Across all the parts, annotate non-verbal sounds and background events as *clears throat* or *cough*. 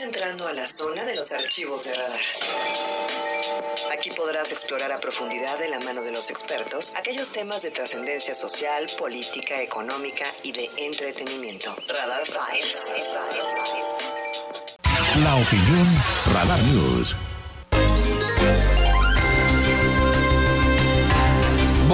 Entrando a la zona de los archivos de radar. Aquí podrás explorar a profundidad de la mano de los expertos aquellos temas de trascendencia social, política, económica y de entretenimiento. Radar Vibes. La opinión Radar News.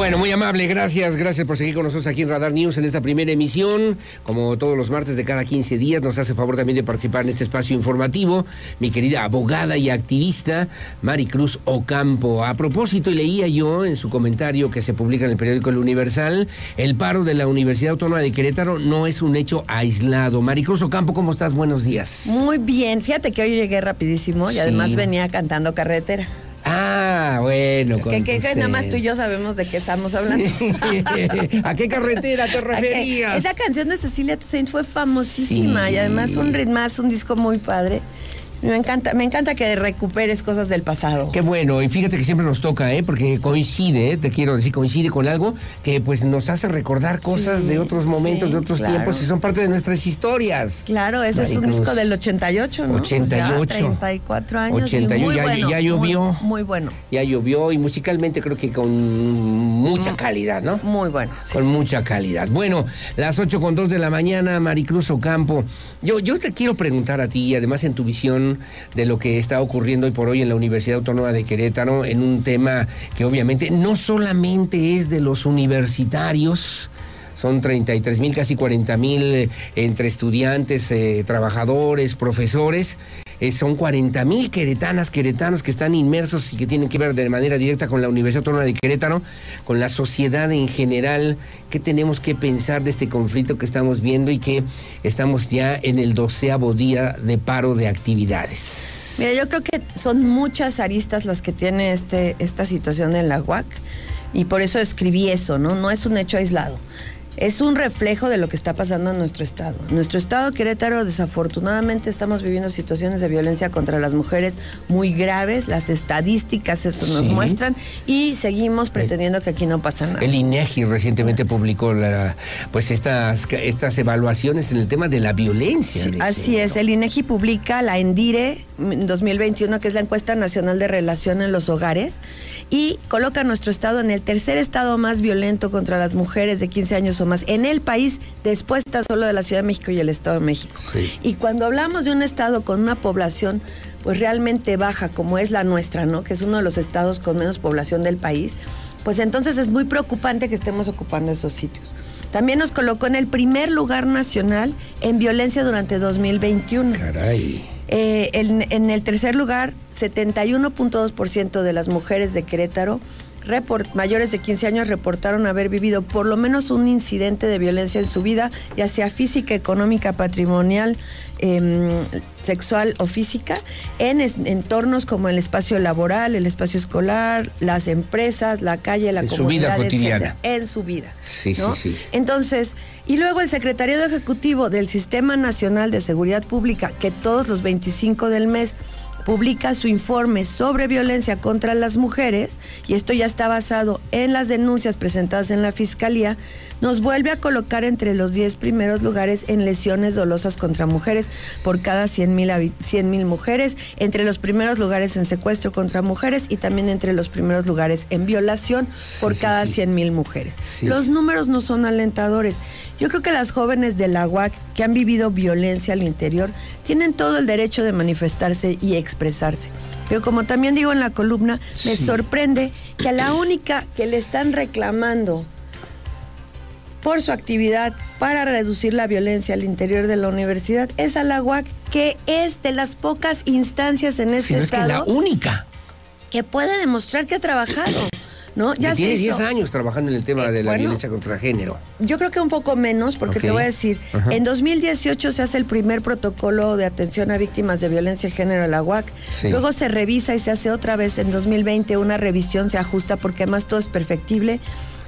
Bueno, muy amable, gracias, gracias por seguir con nosotros aquí en Radar News en esta primera emisión. Como todos los martes de cada 15 días, nos hace favor también de participar en este espacio informativo mi querida abogada y activista Maricruz Ocampo. A propósito, y leía yo en su comentario que se publica en el periódico El Universal, el paro de la Universidad Autónoma de Querétaro no es un hecho aislado. Maricruz Ocampo, ¿cómo estás? Buenos días. Muy bien, fíjate que hoy llegué rapidísimo y Sí. además venía cantando carretera. Ah, bueno. con Que, que- que nada más tú y yo sabemos de qué estamos hablando. *laughs* ¿A qué carretera te *laughs* referías? Esa canción de Cecilia Toussaint fue famosísima Sí. y además un ritmazo, un disco muy padre. Me encanta, me encanta que recuperes cosas del pasado. Qué bueno, y fíjate que siempre nos toca, ¿eh? porque coincide, ¿eh? te quiero decir, coincide con algo que pues nos hace recordar cosas Sí, de otros momentos, sí, de otros claro. tiempos y son parte de nuestras historias. Claro, ese es un disco del 88, ¿no? 88. Ya 34 años. y 88, muy ya- bueno, ya llovió. Muy, muy bueno, Ya llovió y musicalmente creo que con mucha Mm. calidad, ¿no? muy bueno. sí. Con mucha calidad. Bueno, las 8 con 2 de la mañana, Maricruz Ocampo. Yo, yo te quiero preguntar a ti, además en tu visión de lo que está ocurriendo hoy por hoy en la Universidad Autónoma de Querétaro, en un tema que obviamente no solamente es de los universitarios, son 33 mil, casi 40 mil eh, entre estudiantes, eh, trabajadores, profesores. Eh, son 40 mil queretanas, queretanos que están inmersos y que tienen que ver de manera directa con la Universidad Autónoma de Querétaro, con la sociedad en general. ¿Qué tenemos que pensar de este conflicto que estamos viendo y que estamos ya en el doceavo día de paro de actividades? Mira, yo creo que son muchas aristas las que tiene este, esta situación en la UAC y por eso escribí eso, ¿no? No es un hecho aislado. Es un reflejo de lo que está pasando en nuestro estado. En nuestro estado, Querétaro, desafortunadamente estamos viviendo situaciones de violencia contra las mujeres muy graves. Las estadísticas eso nos muestran y seguimos pretendiendo que aquí no pasa nada. El INEGI recientemente publicó la- pues estas, estas evaluaciones en el tema de la violencia. de Así género. es, el INEGI publica la ENDIRE en 2021, que es la encuesta nacional de relación en los hogares, y coloca a nuestro estado en el tercer estado más violento contra las mujeres de 15 años o más en el país, después tan solo de la Ciudad de México y el Estado de México. Sí. Y cuando hablamos de un estado con una población pues realmente baja, como es la nuestra, ¿no? Que es uno de los estados con menos población del país, pues entonces es muy preocupante que estemos ocupando esos sitios. También nos colocó en el primer lugar nacional en violencia durante 2021. Caray. Eh, en, en el tercer lugar, 71.2% de las mujeres de Querétaro report- mayores de 15 años reportaron haber vivido por lo menos un incidente de violencia en su vida, ya sea física, económica, patrimonial, em, sexual o física, en entornos como el espacio laboral, el espacio escolar, las empresas, la calle, la En su vida comunidad, cotidiana. etcétera, en su vida. Sí, ¿no? sí, sí. Entonces, y luego el Secretariado Ejecutivo del Sistema Nacional de Seguridad Pública, que todos los 25 del mes publica su informe sobre violencia contra las mujeres, y esto ya está basado en las denuncias presentadas en la Fiscalía, nos vuelve a colocar entre los 10 primeros lugares en lesiones dolosas contra mujeres por cada 100 mil mujeres, entre los primeros lugares en secuestro contra mujeres y también entre los primeros lugares en violación por Sí, sí, cada sí. 100 mil mujeres. Los números no son alentadores. Yo creo que las jóvenes de la UAC que han vivido violencia al interior tienen todo el derecho de manifestarse y expresarse. Pero como también digo en la columna, me sorprende que a la única que le están reclamando por su actividad para reducir la violencia al interior de la universidad es a la UAC, que es de las pocas instancias en este Si no es que estado la única. que puede demostrar que ha trabajado. ¿No? Que se tiene hizo. 10 años trabajando en el tema Eh, de la bueno, violencia contra género. Yo creo que un poco menos, porque te voy a decir, Ajá. en 2018 se hace el primer protocolo de atención a víctimas de violencia de género, la UAC. Sí. Luego se revisa y se hace otra vez en 2020 una revisión, se ajusta porque además todo es perfectible.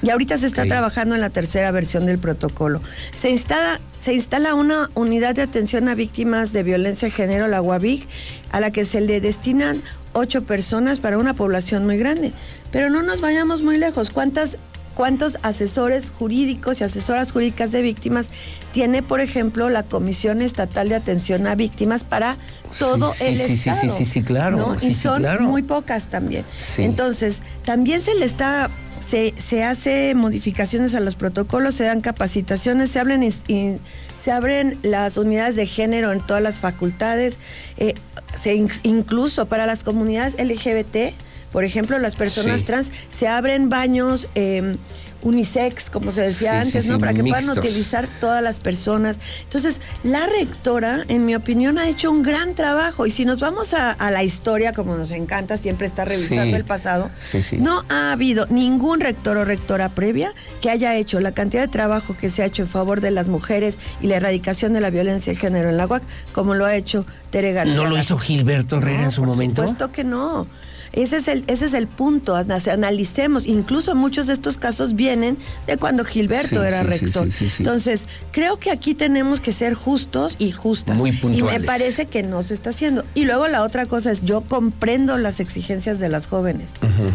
Y ahorita se está trabajando en la tercera versión del protocolo. Se instala, se instala una unidad de atención a víctimas de violencia de género, la UAVIG, a la que se le destinan ocho personas para una población muy grande. Pero no nos vayamos muy lejos. ¿Cuántas ¿Cuántos asesores jurídicos y asesoras jurídicas de víctimas tiene, por ejemplo, la Comisión Estatal de Atención a Víctimas para todo Sí, el sí, sí, Estado? sí, sí, sí, claro. ¿no? Sí, y sí, son claro. muy pocas también. Entonces, también se le está se, se hace modificaciones a los protocolos, se dan capacitaciones, se abren, in- se abren las unidades de género en todas las facultades, eh, se in- incluso para las comunidades LGBT, por ejemplo, las personas Sí. trans, se abren baños eh, unisex, como se decía Sí, sí, antes, ¿no? sí, Para que puedan utilizar todas las personas. Entonces, la rectora, en mi opinión, ha hecho un gran trabajo. Y si nos vamos a, a la historia, como nos encanta siempre estar revisando el pasado, no ha habido ningún rector o rectora previa que haya hecho la cantidad de trabajo que se ha hecho en favor de las mujeres y la erradicación de la violencia de género en la UAC, como lo ha hecho Tere García. ¿No lo hizo Gilberto Herrera No, en su por momento? supuesto que no. Ese es el, ese es el punto, ana- analicemos. Incluso muchos de estos casos vienen de cuando Gilberto Sí, era sí, rector. sí. Entonces, creo que aquí tenemos que ser justos y justas. Muy Y puntuales. me parece que no se está haciendo. Y luego la otra cosa es, yo comprendo las exigencias de las jóvenes.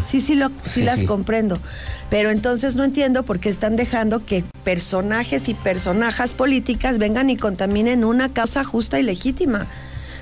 Sí, sí, lo, sí, las comprendo. Pero entonces no entiendo por qué están dejando que personajes y personajes políticas vengan y contaminen una causa justa y legítima.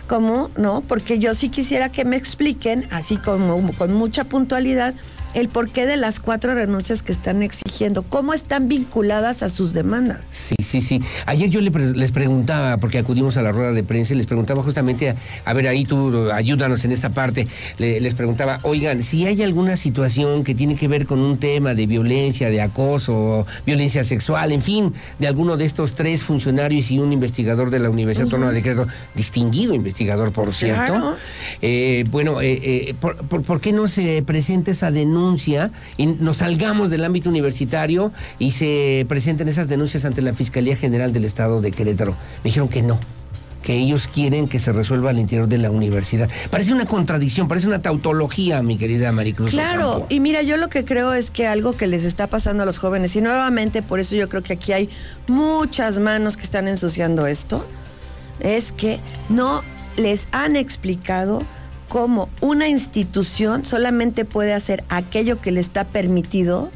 ¿Cómo? ¿No? Porque yo sí quisiera que me expliquen, así como con mucha puntualidad, el porqué de las cuatro renuncias que están exigiendo, cómo están vinculadas a sus demandas. Sí, sí, sí. Ayer yo les preguntaba, porque acudimos a la rueda de prensa, y les preguntaba justamente, a, a ver, ahí tú ayúdanos en esta parte, Le- les preguntaba, oigan, si hay alguna situación que tiene que ver con un tema de violencia, de acoso, violencia sexual, en fin, de alguno de estos tres funcionarios y un investigador de la Universidad Autónoma de Querétaro, distinguido investigador, por cierto, Claro. eh, bueno, eh, eh, ¿por, por, por qué no se presenta esa denuncia y nos salgamos del ámbito universitario y se presenten esas denuncias ante la Fiscalía General del Estado de Querétaro? Me dijeron que no que ellos quieren que se resuelva al interior de la universidad. Parece una contradicción, parece una tautología, mi querida Maricruz. Claro, Ocampo. y mira, yo lo que creo es que algo que les está pasando a los jóvenes, y nuevamente por eso yo creo que aquí hay muchas manos que están ensuciando esto, es que no les han explicado cómo una institución solamente puede hacer aquello que le está permitido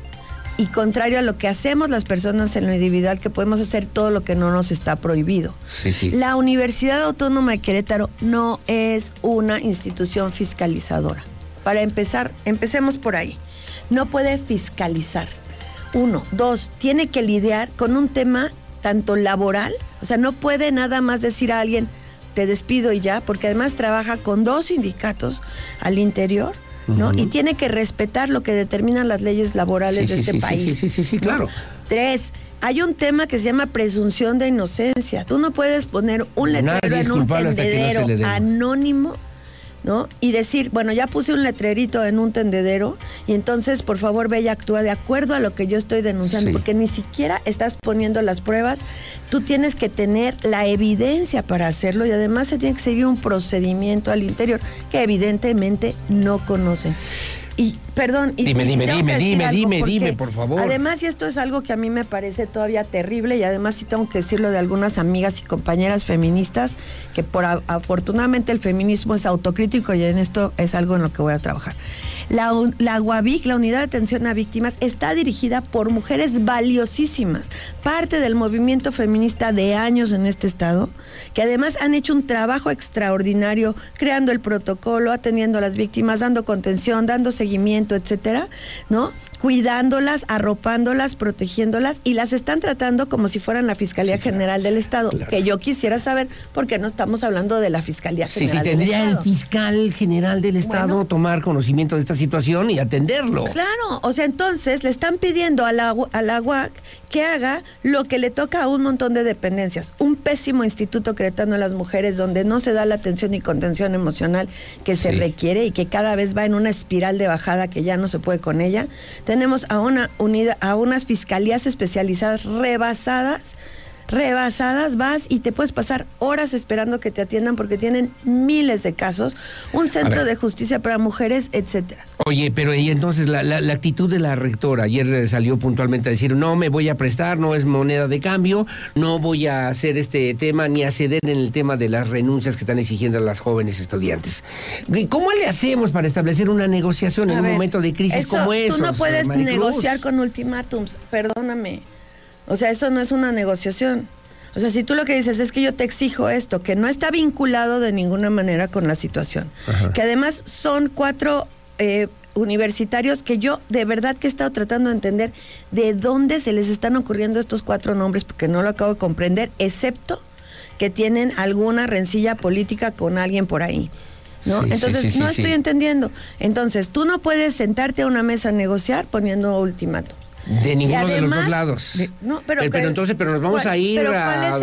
y contrario a lo que hacemos las personas en lo individual, que podemos hacer todo lo que no nos está prohibido. Sí, sí. La Universidad Autónoma de Querétaro no es una institución fiscalizadora. Para empezar, empecemos por ahí. No puede fiscalizar. Uno. Dos, tiene que lidiar con un tema tanto laboral, o sea, no puede nada más decir a alguien, te despido y ya, porque además trabaja con dos sindicatos al interior, ¿no? Y tiene que respetar lo que determinan las leyes laborales Sí, de sí, este sí, país. sí, sí, sí, sí, claro. Tres, hay un tema que se llama presunción de inocencia. Tú no puedes poner un letrero en un no tendedero anónimo, ¿no? Y decir, bueno, ya puse un letrerito en un tendedero y entonces, por favor, ve y actúa de acuerdo a lo que yo estoy denunciando, Sí. porque ni siquiera estás poniendo las pruebas. Tú tienes que tener la evidencia para hacerlo y además se tiene que seguir un procedimiento al interior que evidentemente no conocen. Y, perdón, y, Dime, dime, dime, dime, algo, dime, dime, por favor. Además, y esto es algo que a mí me parece todavía terrible, y además sí tengo que decirlo de algunas amigas y compañeras feministas, que por afortunadamente el feminismo es autocrítico y en esto es algo en lo que voy a trabajar. La, la UAVIC, la Unidad de Atención a Víctimas, está dirigida por mujeres valiosísimas, parte del movimiento feminista de años en este estado, que además han hecho un trabajo extraordinario creando el protocolo, atendiendo a las víctimas, dando contención, dando seguimiento, etcétera, ¿no? cuidándolas, arropándolas, protegiéndolas y las están tratando como si fueran la Fiscalía General del Estado, que yo quisiera saber por qué no estamos hablando de la Fiscalía Sí, General sí, del tendría el Estado. fiscal general del Estado Bueno. tomar conocimiento de esta situación y atenderlo. Claro, o sea, entonces le están pidiendo a la, a la UAC que haga lo que le toca a un montón de dependencias. Un pésimo instituto cretano a las mujeres donde no se da la atención y contención emocional que se requiere y que cada vez va en una espiral de bajada que ya no se puede con ella. Tenemos a una unida, a unas fiscalías especializadas rebasadas rebasadas, vas y te puedes pasar horas esperando que te atiendan porque tienen miles de casos, un centro de justicia para mujeres, etcétera. Oye, pero y entonces la, la- la actitud de la rectora ayer salió puntualmente a decir, no me voy a prestar, no es moneda de cambio, no voy a hacer este tema ni a ceder en el tema de las renuncias que están exigiendo las jóvenes estudiantes. ¿Y ¿Cómo le hacemos para establecer una negociación en A un ver, momento de crisis eso, como esos? Tú no puedes Maricruz? negociar con ultimátums, perdóname. O sea, eso no es una negociación. O sea, si tú lo que dices es que yo te exijo esto, que no está vinculado de ninguna manera con la situación, que además son cuatro eh, universitarios que yo de verdad que he estado tratando de entender de dónde se les están ocurriendo estos cuatro nombres, porque no lo acabo de comprender, excepto que tienen alguna rencilla política con alguien por ahí. ¿no? Sí, Entonces, sí, no estoy entendiendo. Entonces, tú no puedes sentarte a una mesa a negociar poniendo ultimátums. De ninguno de los dos lados. de- no, pero, pero, entonces, pero nos vamos ¿cuál- a ir a,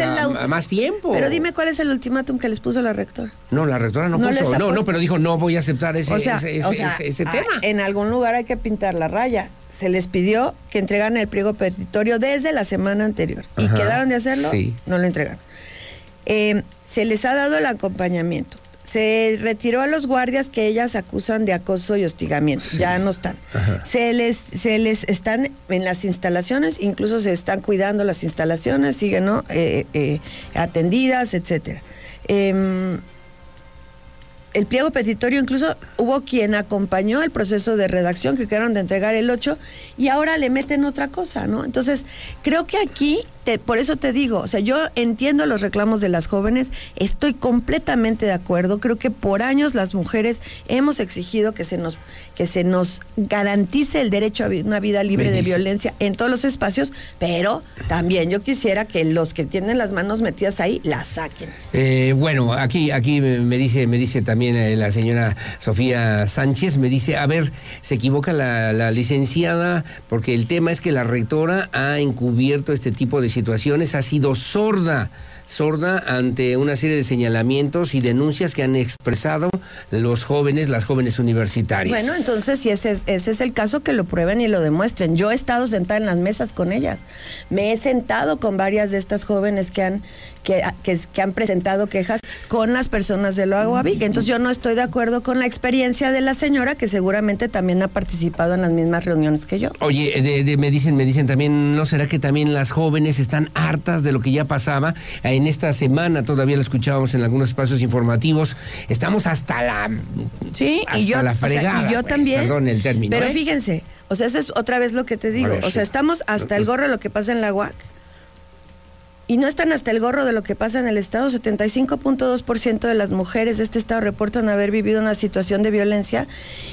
a- más tiempo. Pero dime cuál es el ultimátum que les puso la rectora. No, la rectora no, No puso. No, no, pero dijo, no voy a aceptar ese, o sea, ese, ese- o sea, ese- ese tema. en algún lugar hay que pintar la raya. Se les pidió que entregaran el pliego petitorio desde la semana anterior. Y quedaron de hacerlo, sí. no lo entregaron. Eh, se les ha dado el acompañamiento. Se retiró a los guardias que ellas acusan de acoso y hostigamiento. Ya no están. Se les, se les están en las instalaciones, incluso se están cuidando las instalaciones, siguen ¿no? Eh, eh, atendidas, etcétera. Em, el pliego petitorio incluso hubo quien acompañó el proceso de redacción que quedaron de entregar el 8 y ahora le meten otra cosa, ¿no? Entonces, creo que aquí, te- por eso te digo, o sea, yo entiendo los reclamos de las jóvenes, estoy completamente de acuerdo, creo que por años las mujeres hemos exigido que se nos que se nos garantice el derecho a una vida libre de violencia en todos los espacios, pero también yo quisiera que los que tienen las manos metidas ahí las saquen. Eh, bueno, aquí, aquí me dice, me dice también eh, la señora Sofía Sánchez, me dice, a ver, se equivoca la, la licenciada, porque el tema es que la rectora ha encubierto este tipo de situaciones, ha sido sorda, sorda ante una serie de señalamientos y denuncias que han expresado los jóvenes, las jóvenes universitarias. Bueno, entonces si ese es, ese es el caso, que lo prueben y lo demuestren. Yo he estado sentada en las mesas con ellas. Me he sentado con varias de estas jóvenes que han, que, que- que han presentado quejas con las personas de lo Aguavic. Entonces yo no estoy de acuerdo con la experiencia de la señora, que seguramente también ha participado en las mismas reuniones que yo. Oye, de- de- me dicen, me dicen también, ¿no será que también las jóvenes están hartas de lo que ya pasaba? En esta semana todavía lo escuchábamos en algunos espacios informativos. Estamos hasta la Sí, hasta y yo, la o sea, fregada. y yo pues, también. Perdón el término. Pero ¿eh? fíjense, o sea, eso es otra vez lo que te digo. ver, o sea, sí. estamos hasta el gorro de lo que pasa en la UAC. Y no están hasta el gorro de lo que pasa en el Estado. 75.2% de las mujeres de este Estado reportan haber vivido una situación de violencia.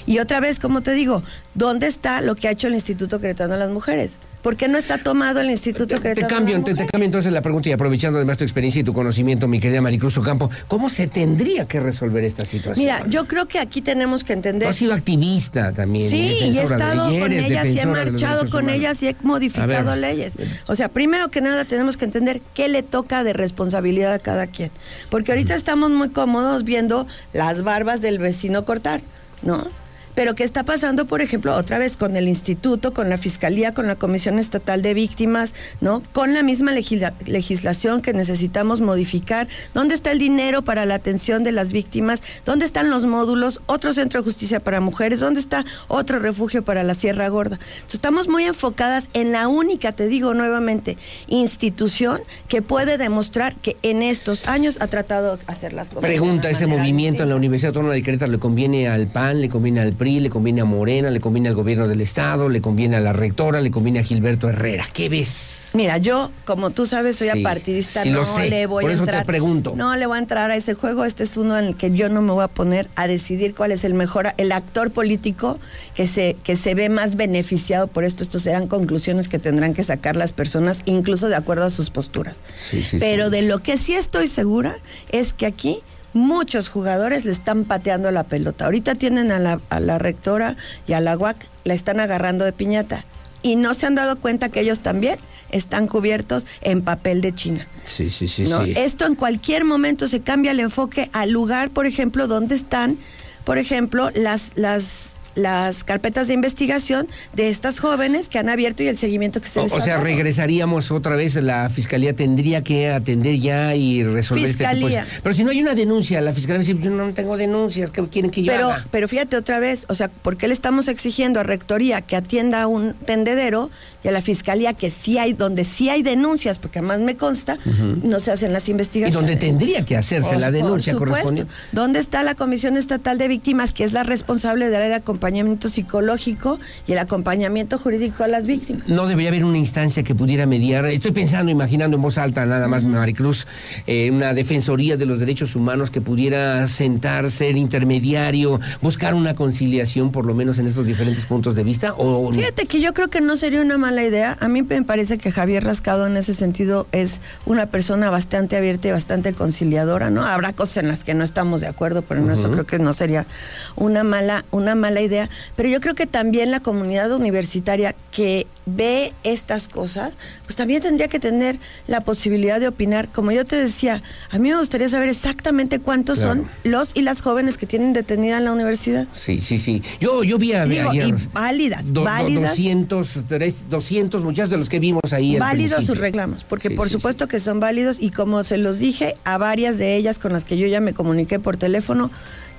Y otra vez, como te digo, ¿dónde está lo que ha hecho el Instituto Cretano de las Mujeres? ¿Por qué no está tomado el Instituto Te, te Cretano cambio, de las te, cambio entonces la pregunta y aprovechando además tu experiencia y tu conocimiento, mi querida Maricruz Ocampo, ¿cómo se tendría que resolver esta situación? Mira, yo creo que aquí tenemos que Tú entender has sido activista también. Sí, y he de- estado con ellas y he marchado con humanos. ellas y he modificado A leyes. O sea, primero que nada tenemos que entender qué le toca de responsabilidad a cada quien. Porque ahorita estamos muy cómodos viendo las barbas del vecino cortar, ¿no? Pero ¿qué está pasando, por ejemplo, otra vez con el instituto, con la fiscalía, con la Comisión Estatal de Víctimas, ¿no? Con la misma legisla- legislación que necesitamos modificar. ¿Dónde está el dinero para la atención de las víctimas? ¿Dónde están los módulos? Otro centro de justicia para mujeres. ¿Dónde está otro refugio para la Sierra Gorda? Entonces, estamos muy enfocadas en la única, te digo nuevamente, institución que puede demostrar que en estos años ha tratado de hacer las cosas. Pregunta, ¿este movimiento en la. Universidad Autónoma de Querétaro le conviene al PAN, le conviene al PRI, le conviene a Morena, le conviene al gobierno del Estado, le conviene a la rectora, le conviene a Gilberto Herrera? ¿Qué ves? Mira, yo, como tú sabes, soy Sí, apartidista, sí no sé, le voy por a eso te entrar. pregunto. No le voy a entrar a ese juego. Este es uno en el que yo no me voy a poner a decidir cuál es el mejor, el actor político que se, que se ve más beneficiado por esto. Estos serán conclusiones que tendrán que sacar las personas, incluso de acuerdo a sus posturas. Sí, Pero de lo que sí estoy segura es que aquí muchos jugadores le están pateando la pelota. Ahorita tienen a la, a la rectora y a la UAC, la están agarrando de piñata. Y no se han dado cuenta que ellos también están cubiertos en papel de China. Sí, sí, sí, ¿no? sí. Esto en cualquier momento se cambia el enfoque al lugar, por ejemplo, donde están, por ejemplo, las, las las carpetas de investigación de estas jóvenes que han abierto y el seguimiento que se O, les o ha sea, dado. regresaríamos otra vez, la fiscalía tendría que atender ya y resolver este tipo de... Pero si no hay una denuncia, la fiscalía dice, yo no tengo denuncias, ¿qué quieren que yo Pero, haga? pero fíjate otra vez, o sea, ¿por qué le estamos exigiendo a Rectoría que atienda a un tendedero y a la Fiscalía que sí hay, donde sí hay denuncias, porque además me consta, no se hacen las Y investigaciones? donde tendría que hacerse la denuncia correspondiente. ¿Dónde está la Comisión Estatal de Víctimas, que es la responsable de el acompañamiento psicológico y el acompañamiento jurídico a las víctimas? No debería haber una instancia que pudiera mediar. Estoy pensando, imaginando en voz alta, nada más, Maricruz, eh, una defensoría de los derechos humanos que pudiera sentar, ser intermediario, buscar una conciliación, por lo menos en estos diferentes puntos de vista. O Fíjate que yo creo que no sería una mala idea. A mí me parece que Javier Rascado en ese sentido es una persona bastante abierta y bastante conciliadora, ¿no? Habrá cosas en las que no estamos de acuerdo, pero en eso creo que no sería una mala, una mala idea. Pero yo creo que también la comunidad universitaria que ve estas cosas, pues también tendría que tener la posibilidad de opinar. Como yo te decía, a mí me gustaría saber exactamente cuántos Claro. son los y las jóvenes que tienen detenida en la universidad. Sí, sí, sí. Yo, yo vi a, Digo, ayer y válidas, do- válidas. 200, tres- 200 muchachos de los que vimos ahí. válidos sus reclamos, porque Sí, por sí, supuesto que son válidos y como se los dije a varias de ellas con las que yo ya me comuniqué por teléfono,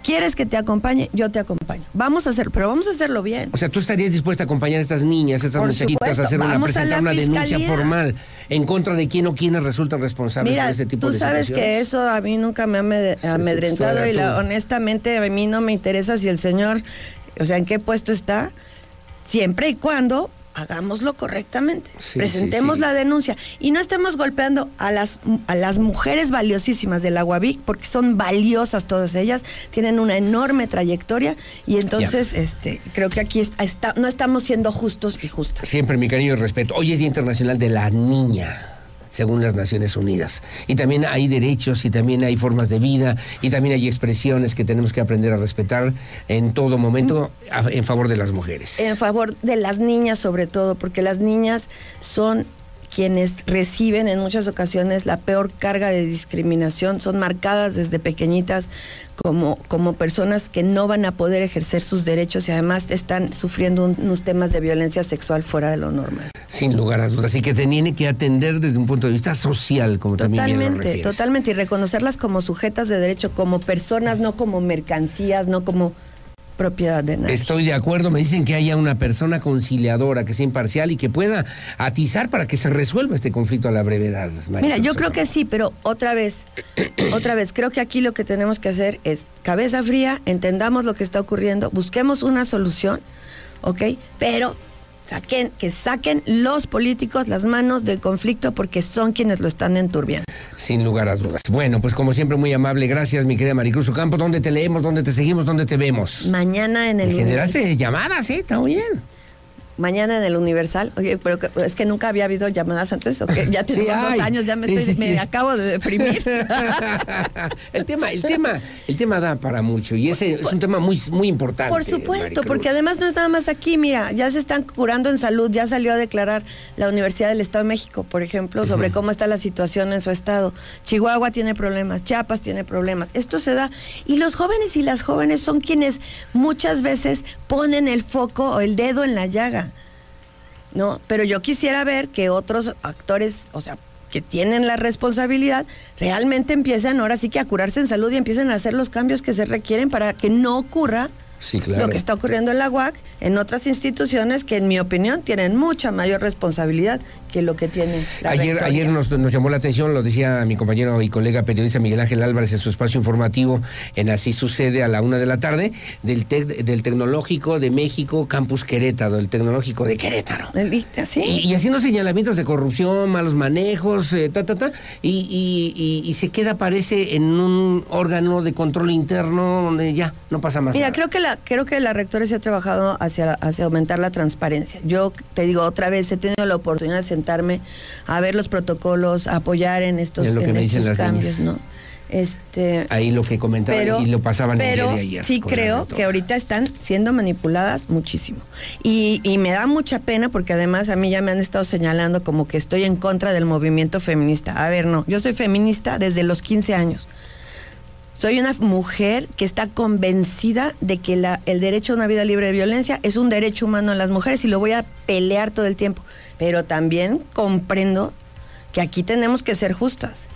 ¿quieres que te acompañe? Yo te acompaño. Vamos a hacer, pero vamos a hacerlo bien. O sea, tú estarías dispuesta a acompañar a estas niñas, a estas Por muchachitas, supuesto. a hacer una, presentar una denuncia formal en contra de quién o quiénes resultan responsables Mira, de este tipo tú de sabes situaciones? que eso a mí nunca me ha Sí, amedrentado y la- honestamente a mí no me interesa si el señor, o sea, en qué puesto está, siempre y cuando hagámoslo correctamente. Sí, Presentemos sí, sí. la denuncia y no estemos golpeando a las a las mujeres valiosísimas del Aguavic porque son valiosas todas ellas, tienen una enorme trayectoria y entonces este creo que aquí está- está- no estamos siendo justos y justas. Siempre mi cariño y respeto. Hoy es Día Internacional de la Niña, según las Naciones Unidas. Y también hay derechos y también hay formas de vida y también hay expresiones que tenemos que aprender a respetar en todo momento a- en favor de las mujeres. en favor de las niñas sobre todo, porque las niñas son quienes reciben en muchas ocasiones la peor carga de discriminación, son marcadas desde pequeñitas como, como personas que no van a poder ejercer sus derechos y además están sufriendo un- unos temas de violencia sexual fuera de lo normal. Sin lugar a dudas. Y que te tiene que atender desde un punto de vista social, como también bien lo Totalmente, refieres. totalmente, y reconocerlas como sujetas de derecho, como personas, no como mercancías, no como propiedad de nadie. Estoy de acuerdo, me dicen que haya una persona conciliadora, que sea imparcial y que pueda atizar para que se resuelva este conflicto a la brevedad. María Mira, yo creo que sí, pero otra vez, *clears throat* otra vez, creo que aquí lo que tenemos que hacer es cabeza fría, entendamos lo que está ocurriendo, busquemos una solución, ¿ok? Pero saquen, que saquen los políticos las manos del conflicto porque son quienes lo están enturbiando. Sin lugar a dudas. Bueno, pues como siempre, muy amable. Gracias, mi querida Maricruz Ocampo. ¿Dónde te leemos? ¿Dónde te seguimos? ¿Dónde te vemos? Mañana en el Me generaste llamadas, ¿eh? Está muy bien. Mañana en el Universal. Oye, pero es que nunca había habido llamadas antes, ¿ok? Ya *laughs* Sí, dos años, ya me, Sí, estoy, sí, me acabo de deprimir. *laughs* el tema, el tema, el tema da para mucho y ese es un tema muy, muy importante. Por supuesto, porque además no es nada más aquí, mira, ya se están curando en salud, ya salió a declarar la Universidad del Estado de México, por ejemplo, sobre cómo está la situación en su estado. Chihuahua tiene problemas, Chiapas tiene problemas. Esto se da y los jóvenes y las jóvenes son quienes muchas veces ponen el foco o el dedo en la llaga. ¿No? Pero yo quisiera ver que otros actores, o sea, que tienen la responsabilidad, realmente empiecen ahora sí que a curarse en salud y empiecen a hacer los cambios que se requieren para que no ocurra Sí, claro. lo que está ocurriendo en la UAC, en otras instituciones que en mi opinión tienen mucha mayor responsabilidad que lo que tiene la Ayer, rectoría. ayer nos, nos llamó la atención, lo decía mi compañero y colega periodista Miguel Ángel Álvarez en su espacio informativo en Así Sucede a la una de la tarde, del, tec- del Tecnológico de México, Campus Querétaro, el Tecnológico de Querétaro. Y, y haciendo señalamientos de corrupción, malos manejos, eh, ta, ta, ta, y, y- y- y se queda, parece, en un órgano de control interno donde ya no pasa más Mira, nada. creo que la creo que la rectora se ha trabajado hacia hacia aumentar la transparencia. Yo te digo otra vez he tenido la oportunidad de sentarme a ver los protocolos, a apoyar en estos, Es lo que en me dicen estos las cambios. Este Ahí lo que comentaban pero, y lo pasaban el pero día de ayer. sí creo que ahorita están siendo manipuladas muchísimo. Y, y me da mucha pena porque además a mí ya me han estado señalando como que estoy en contra del movimiento feminista. A ver, no, yo soy feminista desde los 15 años. Soy una mujer que está convencida de que la, el derecho a una vida libre de violencia es un derecho humano de las mujeres y lo voy a pelear todo el tiempo. Pero también comprendo que aquí tenemos que ser justas.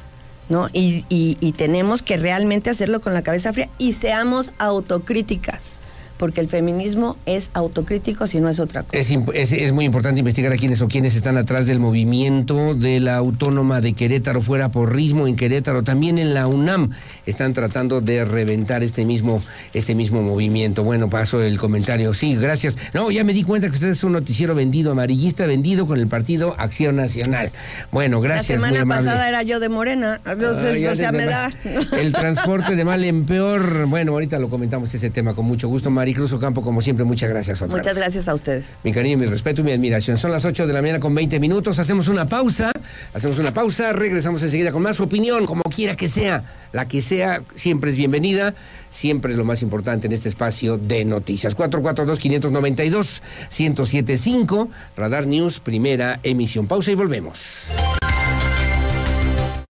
¿no? Y, y, y tenemos que realmente hacerlo con la cabeza fría y seamos autocríticas porque el feminismo es autocrítico si no es otra cosa. Es, es, es, muy importante investigar a quiénes o quiénes están atrás del movimiento de la Autónoma de Querétaro, fuera porrismo en Querétaro, también en la UNAM están tratando de reventar este mismo, este mismo movimiento. Bueno, paso el comentario. Sí, gracias. No, ya me di cuenta que usted es un noticiero vendido, amarillista vendido con el partido Acción Nacional. Bueno, gracias. La semana pasada era yo de Morena, entonces, ah, o sea, me da. El transporte de mal en peor. Bueno, ahorita lo comentamos ese tema con mucho gusto, María. Cruz Ocampo, como siempre, muchas gracias. Otra muchas vez. gracias a ustedes. Mi cariño, mi respeto y mi admiración. Son las 8 de la mañana con 20 minutos. Hacemos una pausa. Hacemos una pausa. Regresamos enseguida con más opinión, como quiera que sea. La que sea, siempre es bienvenida. Siempre es lo más importante en este espacio de noticias. 442-592-1075. Radar News, primera emisión. Pausa y volvemos.